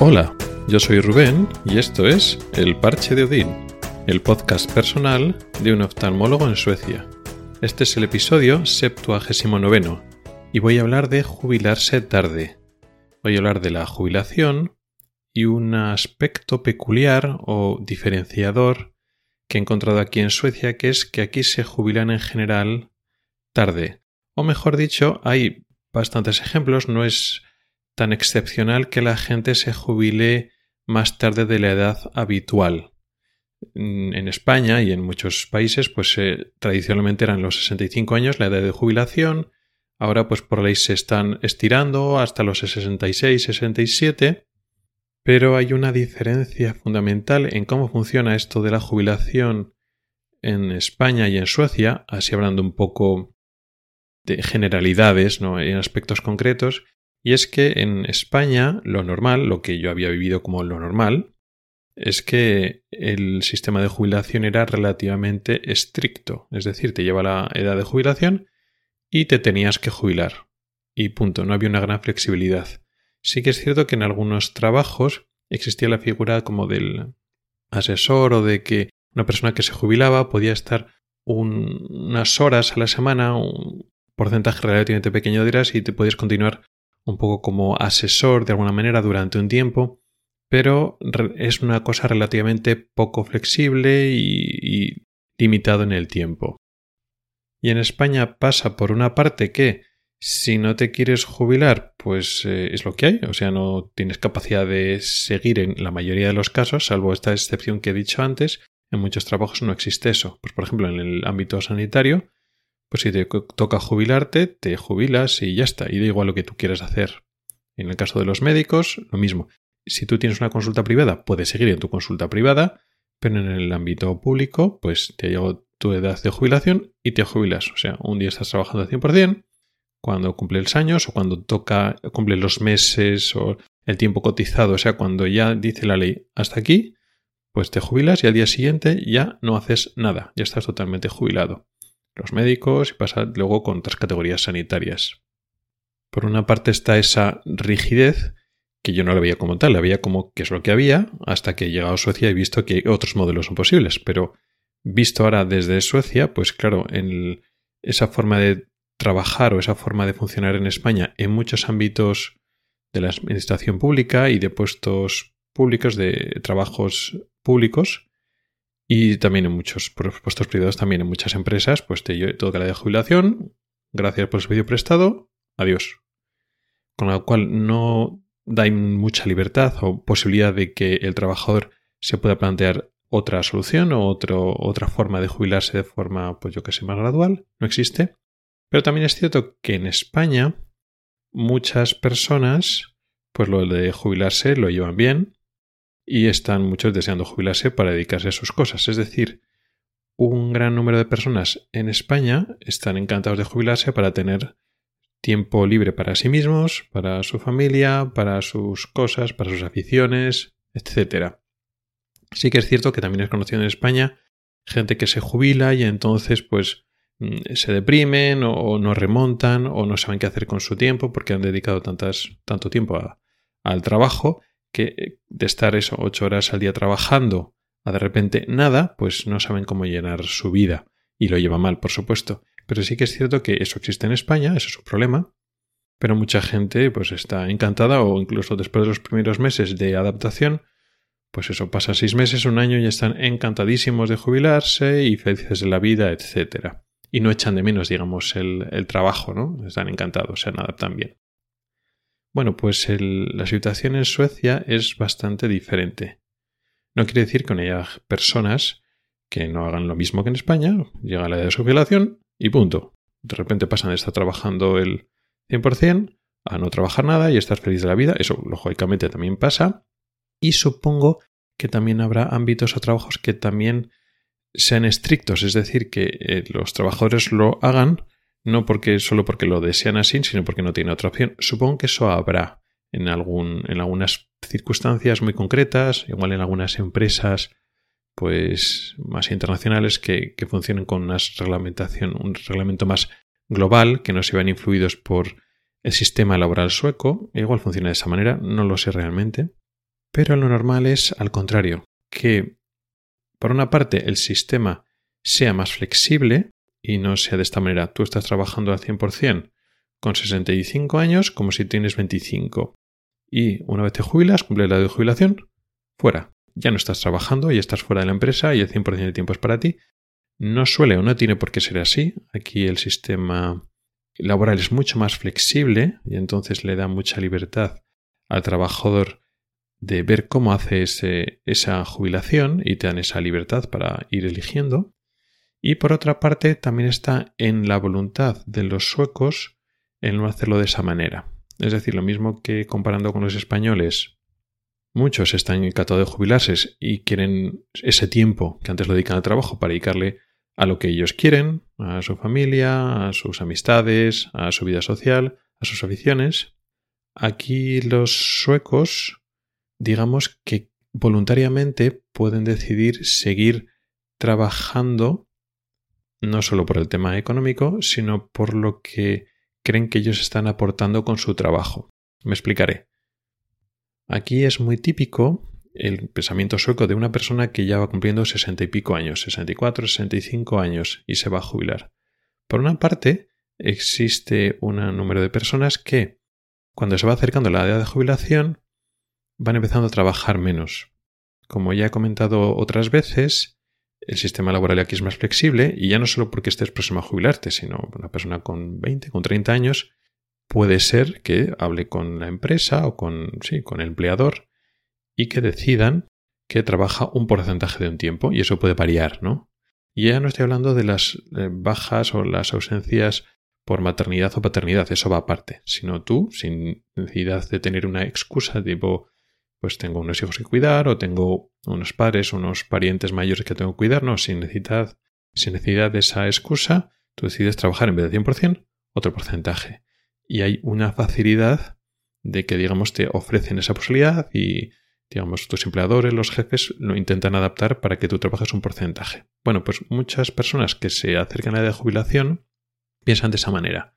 Hola, yo soy Rubén y esto es El Parche de Odín, el podcast personal de un oftalmólogo en Suecia. Este es el episodio 79 y voy a hablar de jubilarse tarde. Voy a hablar de la jubilación y un aspecto peculiar o diferenciador que he encontrado aquí en Suecia, que es que aquí se jubilan en general tarde. O mejor dicho, hay bastantes ejemplos, no es tan excepcional que la gente se jubile más tarde de la edad habitual. En España y en muchos países, pues eh, tradicionalmente eran los 65 años la edad de jubilación. Ahora, pues por ley se están estirando hasta los 66, 67. Pero hay una diferencia fundamental en cómo funciona esto de la jubilación en España y en Suecia, así hablando un poco de generalidades, ¿no? en aspectos concretos, y es que en España lo normal, lo que yo había vivido como lo normal, es que el sistema de jubilación era relativamente estricto, es decir, te lleva la edad de jubilación y te tenías que jubilar. Y punto, no había una gran flexibilidad. Sí que es cierto que en algunos trabajos existía la figura como del asesor o de que una persona que se jubilaba podía estar unas horas a la semana, un porcentaje relativamente pequeño de horas y te podías continuar un poco como asesor de alguna manera durante un tiempo, pero es una cosa relativamente poco flexible y, limitado en el tiempo. Y en España pasa por una parte que si no te quieres jubilar, pues eh, es lo que hay, o sea, no tienes capacidad de seguir en la mayoría de los casos, salvo esta excepción que he dicho antes, en muchos trabajos no existe eso. Pues por ejemplo, en el ámbito sanitario, pues si te toca jubilarte, te jubilas y ya está, y da igual lo que tú quieras hacer. En el caso de los médicos, lo mismo. Si tú tienes una consulta privada, puedes seguir en tu consulta privada, pero en el ámbito público, pues te llegado tu edad de jubilación y te jubilas. O sea, un día estás trabajando al 100%, cuando cumple los años o cuando toca, cumple los meses o el tiempo cotizado, o sea, cuando ya dice la ley hasta aquí, pues te jubilas y al día siguiente ya no haces nada, ya estás totalmente jubilado los médicos y pasa luego con otras categorías sanitarias. Por una parte está esa rigidez que yo no la veía como tal, la veía como que es lo que había hasta que he llegado a Suecia y he visto que otros modelos son posibles, pero visto ahora desde Suecia, pues claro, en esa forma de trabajar o esa forma de funcionar en España en muchos ámbitos de la administración pública y de puestos públicos, de trabajos públicos, y también en muchos puestos privados, también en muchas empresas, pues te toca la de jubilación, gracias por el servicio prestado, adiós. Con lo cual no da mucha libertad o posibilidad de que el trabajador se pueda plantear otra solución o otro, otra forma de jubilarse de forma, pues yo que sé, más gradual. No existe. Pero también es cierto que en España muchas personas, pues lo de jubilarse lo llevan bien y están muchos deseando jubilarse para dedicarse a sus cosas. Es decir, un gran número de personas en España están encantados de jubilarse para tener tiempo libre para sí mismos, para su familia, para sus cosas, para sus aficiones, etc. Sí que es cierto que también es conocido en España gente que se jubila y entonces pues mm, se deprimen o, no remontan o no saben qué hacer con su tiempo porque han dedicado tantas, tanto tiempo al trabajo que de estar eso ocho horas al día trabajando a de repente nada, pues no saben cómo llenar su vida. Y lo lleva mal, por supuesto. Pero sí que es cierto que eso existe en España, eso es un problema. Pero mucha gente pues está encantada o incluso después de los primeros meses de adaptación, pues eso pasa seis meses, un año y están encantadísimos de jubilarse y felices de la vida, etc. Y no echan de menos, digamos, el, el trabajo, ¿no? Están encantados, se adaptan bien. Bueno, pues la situación en Suecia es bastante diferente. No quiere decir que no haya personas que no hagan lo mismo que en España, llega la edad de su jubilación y punto. De repente pasan de estar trabajando el 100% a no trabajar nada y estar feliz de la vida. Eso lógicamente también pasa. Y supongo que también habrá ámbitos o trabajos que también sean estrictos, es decir, que eh, los trabajadores lo hagan no porque solo porque lo desean así, sino porque no tiene otra opción. Supongo que eso habrá en, algún, en algunas circunstancias muy concretas, igual en algunas empresas pues más internacionales que, que funcionen con una reglamentación, un reglamento más global, que no se vean influidos por el sistema laboral sueco. Igual funciona de esa manera, no lo sé realmente. Pero lo normal es al contrario, que por una parte el sistema sea más flexible y no sea de esta manera. Tú estás trabajando al 100% con 65 años como si tienes 25. Y una vez te jubilas, cumple la de jubilación, fuera. Ya no estás trabajando, y estás fuera de la empresa y el 100% del tiempo es para ti. No suele o no tiene por qué ser así. Aquí el sistema laboral es mucho más flexible y entonces le da mucha libertad al trabajador de ver cómo hace esa jubilación y te dan esa libertad para ir eligiendo. Y por otra parte, también está en la voluntad de los suecos el no hacerlo de esa manera. Es decir, lo mismo que comparando con los españoles, muchos están encantados de jubilarse y quieren ese tiempo que antes lo dedican al trabajo para dedicarle a lo que ellos quieren, a su familia, a sus amistades, a su vida social, a sus aficiones. Aquí los suecos, digamos que voluntariamente pueden decidir seguir trabajando no solo por el tema económico, sino por lo que creen que ellos están aportando con su trabajo. Me explicaré. Aquí es muy típico el pensamiento sueco de una persona que ya va cumpliendo sesenta y pico años, 64, 65 años y se va a jubilar. Por una parte, existe un número de personas que, cuando se va acercando la edad de jubilación, van empezando a trabajar menos. Como ya he comentado otras veces, el sistema laboral aquí es más flexible y ya no solo porque estés próximo a jubilarte, sino una persona con 20, con 30 años puede ser que hable con la empresa o con, sí, con el empleador y que decidan que trabaja un porcentaje de un tiempo y eso puede variar, ¿no? Y ya no estoy hablando de las eh, bajas o las ausencias por maternidad o paternidad, eso va aparte, sino tú, sin necesidad de tener una excusa tipo, pues tengo unos hijos que cuidar o tengo unos padres, unos parientes mayores que tengo que cuidar, no, sin necesidad, sin necesidad de esa excusa, tú decides trabajar en vez de 100%, otro porcentaje. Y hay una facilidad de que, digamos, te ofrecen esa posibilidad y digamos, tus empleadores, los jefes, lo intentan adaptar para que tú trabajes un porcentaje. Bueno, pues muchas personas que se acercan a la edad de jubilación piensan de esa manera.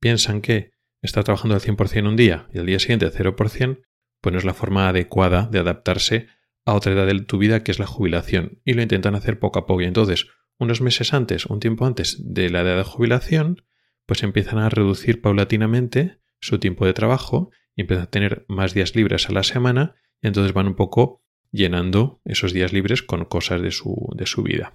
Piensan que estar trabajando al 100% un día y al día siguiente al 0%, pues es la forma adecuada de adaptarse a otra edad de tu vida que es la jubilación. Y lo intentan hacer poco a poco. Y entonces, unos meses antes, un tiempo antes de la edad de jubilación, pues empiezan a reducir paulatinamente su tiempo de trabajo y empiezan a tener más días libres a la semana y entonces van un poco llenando esos días libres con cosas de su, de su vida.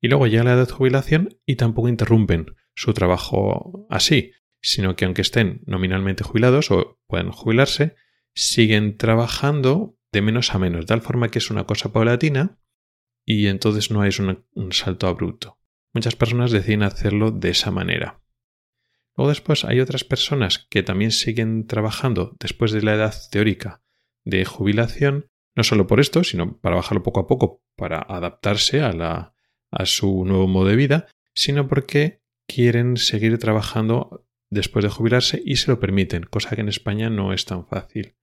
Y luego llega la edad de jubilación y tampoco interrumpen su trabajo así, sino que aunque estén nominalmente jubilados o puedan jubilarse, siguen trabajando de menos a menos, de tal forma que es una cosa paulatina y entonces no es un, salto abrupto. Muchas personas deciden hacerlo de esa manera. Luego después hay otras personas que también siguen trabajando después de la edad teórica de jubilación, no solo por esto, sino para bajarlo poco a poco, para adaptarse a su nuevo modo de vida, sino porque quieren seguir trabajando después de jubilarse y se lo permiten, cosa que en España no es tan fácil.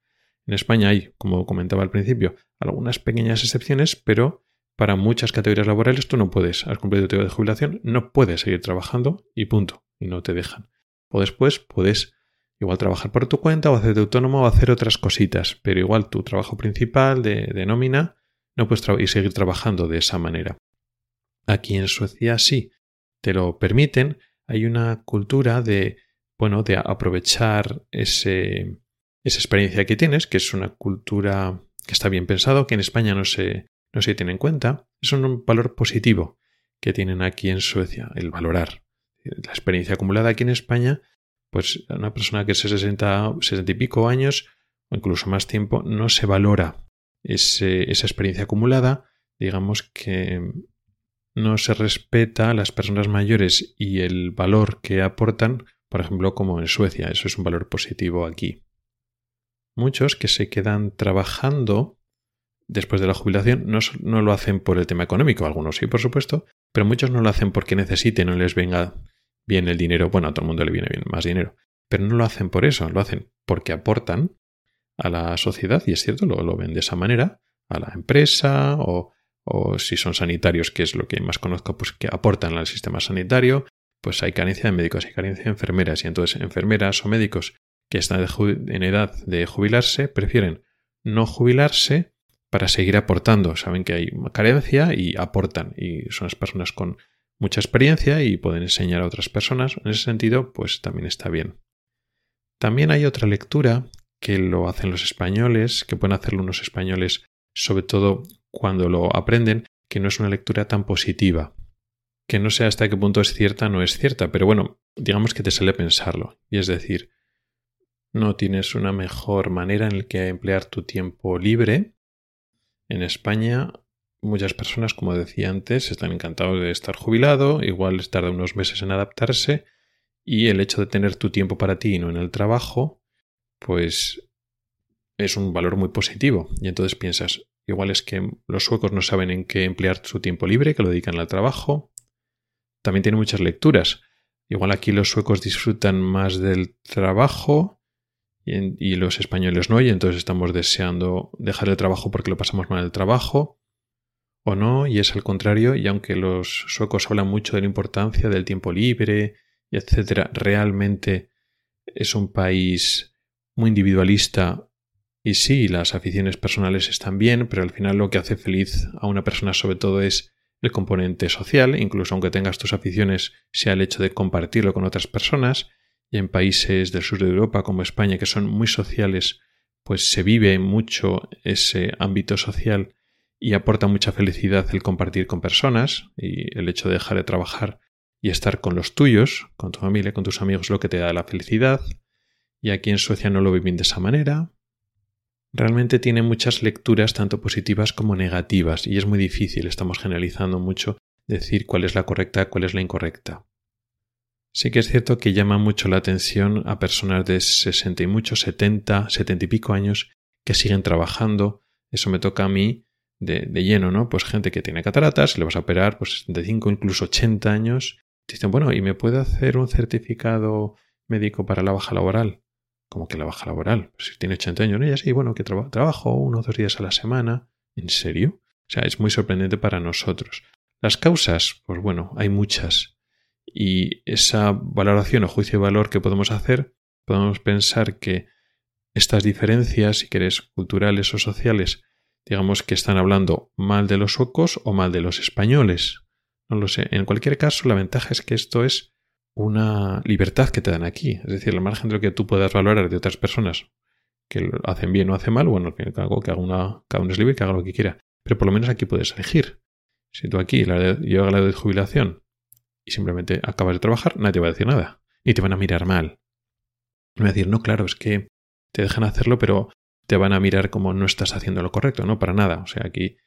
En España hay, como comentaba al principio, algunas pequeñas excepciones, pero para muchas categorías laborales tú no puedes, al cumplir tu de jubilación, no puedes seguir trabajando y punto, y no te dejan. O después puedes Igual trabajar por tu cuenta o hacerte autónomo o hacer otras cositas, pero igual tu trabajo principal de, nómina no puedes y seguir trabajando de esa manera. Aquí en Suecia sí, te lo permiten. Hay una cultura de, bueno, de aprovechar ese, esa experiencia que tienes, que es una cultura que está bien pensado, que en España no se, no se tiene en cuenta. Es un valor positivo que tienen aquí en Suecia, el valorar. La experiencia acumulada aquí en España pues una persona que se 60, 60 y pico años o incluso más tiempo no se valora esa experiencia acumulada, digamos que no se respeta a las personas mayores y el valor que aportan, por ejemplo, como en Suecia, eso es un valor positivo aquí. Muchos que se quedan trabajando después de la jubilación. No, no, lo hacen por el tema económico, algunos sí, por supuesto, pero muchos no lo hacen porque necesiten o les venga bien el dinero, bueno, a todo el mundo le viene bien más dinero, pero no lo hacen por eso, lo hacen porque aportan a la sociedad, y es cierto, lo, lo ven de esa manera, a la empresa o, o si son sanitarios, que es lo que más conozco, pues que aportan al sistema sanitario, pues hay carencia de médicos, hay carencia de enfermeras, y entonces enfermeras o médicos que están en edad de jubilarse prefieren no jubilarse para seguir aportando. Saben que hay carencia y aportan. Y son las personas con mucha experiencia y pueden enseñar a otras personas. En ese sentido, pues también está bien. También hay otra lectura que lo hacen los españoles, que pueden hacerlo unos españoles, sobre todo cuando lo aprenden, que no es una lectura tan positiva. Que no sé hasta qué punto es cierta o no es cierta, pero bueno, digamos que te sale pensarlo. Y es decir, no tienes una mejor manera en la que emplear tu tiempo libre. En España, muchas personas, como decía antes, están encantados de estar jubilado, igual tarda unos meses en adaptarse, y el hecho de tener tu tiempo para ti y no en el trabajo, pues es un valor muy positivo. Y entonces piensas, igual es que los suecos no saben en qué emplear su tiempo libre, que lo dedican al trabajo. También tiene muchas lecturas. Igual aquí los suecos disfrutan más del trabajo y, los españoles no, y entonces estamos deseando dejar el trabajo porque lo pasamos mal el trabajo. O no, y es al contrario, y aunque los suecos hablan mucho de la importancia del tiempo libre y etcétera, realmente es un país muy individualista y sí, las aficiones personales están bien, pero al final lo que hace feliz a una persona sobre todo es el componente social, incluso aunque tengas tus aficiones, sea el hecho de compartirlo con otras personas, y en países del sur de Europa como España que son muy sociales, pues se vive mucho ese ámbito social y aporta mucha felicidad el compartir con personas y el hecho de dejar de trabajar y estar con los tuyos, con tu familia, con tus amigos, lo que te da la felicidad. Y aquí en Suecia no lo viven de esa manera. Realmente tiene muchas lecturas tanto positivas como negativas y es muy difícil, estamos generalizando mucho, decir cuál es la correcta, cuál es la incorrecta. Sí que es cierto que llama mucho la atención a personas de 60 y muchos, 70, 70 y pico años que siguen trabajando. Eso me toca a mí de, de, lleno, ¿no? Pues gente que tiene cataratas, le vas a operar, pues 65, incluso 80 años Dicen, bueno, ¿y me puede hacer un certificado médico para la baja laboral? Como que la baja laboral? Pues si tiene 80 años, ¿no? Y así, bueno, que trabajo uno o dos días a la semana. ¿En serio? O sea, es muy sorprendente para nosotros. Las causas, pues bueno, hay muchas. Y esa valoración o juicio de valor que podemos hacer, podemos pensar que estas diferencias, si querés, culturales o sociales, digamos que están hablando mal de los suecos o mal de los españoles. No lo sé. En cualquier caso, la ventaja es que esto es una libertad que te dan aquí. Es decir, al margen de lo que tú puedas valorar de otras personas que lo hacen bien o hacen mal, bueno, que haga una, cada uno es libre que haga lo que quiera. Pero por lo menos aquí puedes elegir. Si tú aquí llegas a la de jubilación y simplemente acabas de trabajar, nadie te va a decir nada. Ni te van a mirar mal. Me va a decir, no, claro, es que te dejan hacerlo, pero te van a mirar como no estás haciendo lo correcto. No, para nada. O sea, aquí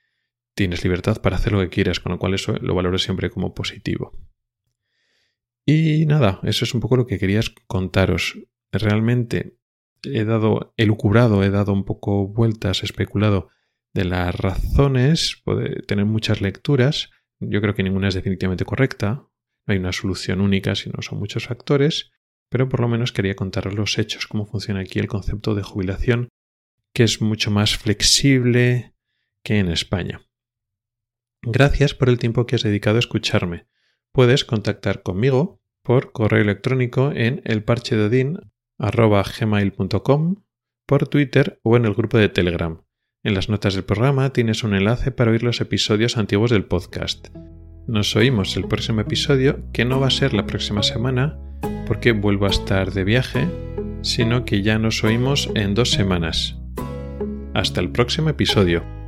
tienes libertad para hacer lo que quieras, con lo cual eso lo valoro siempre como positivo. Y nada, eso es un poco lo que querías contaros. Realmente he dado, he lucubrado, he dado un poco vueltas, especulado de las razones, puede tener muchas lecturas. Yo creo que ninguna es definitivamente correcta. No hay una solución única, sino son muchos factores. Pero por lo menos quería contaros los hechos, cómo funciona aquí el concepto de jubilación, que es mucho más flexible que en España. Gracias por el tiempo que has dedicado a escucharme. Puedes contactar conmigo por correo electrónico en elparchedodin.gmail.com, por Twitter o en el grupo de Telegram. En las notas del programa tienes un enlace para oír los episodios antiguos del podcast. Nos oímos el próximo episodio, que no va a ser la próxima semana, porque vuelvo a estar de viaje, sino que ya nos oímos en dos semanas. Hasta el próximo episodio.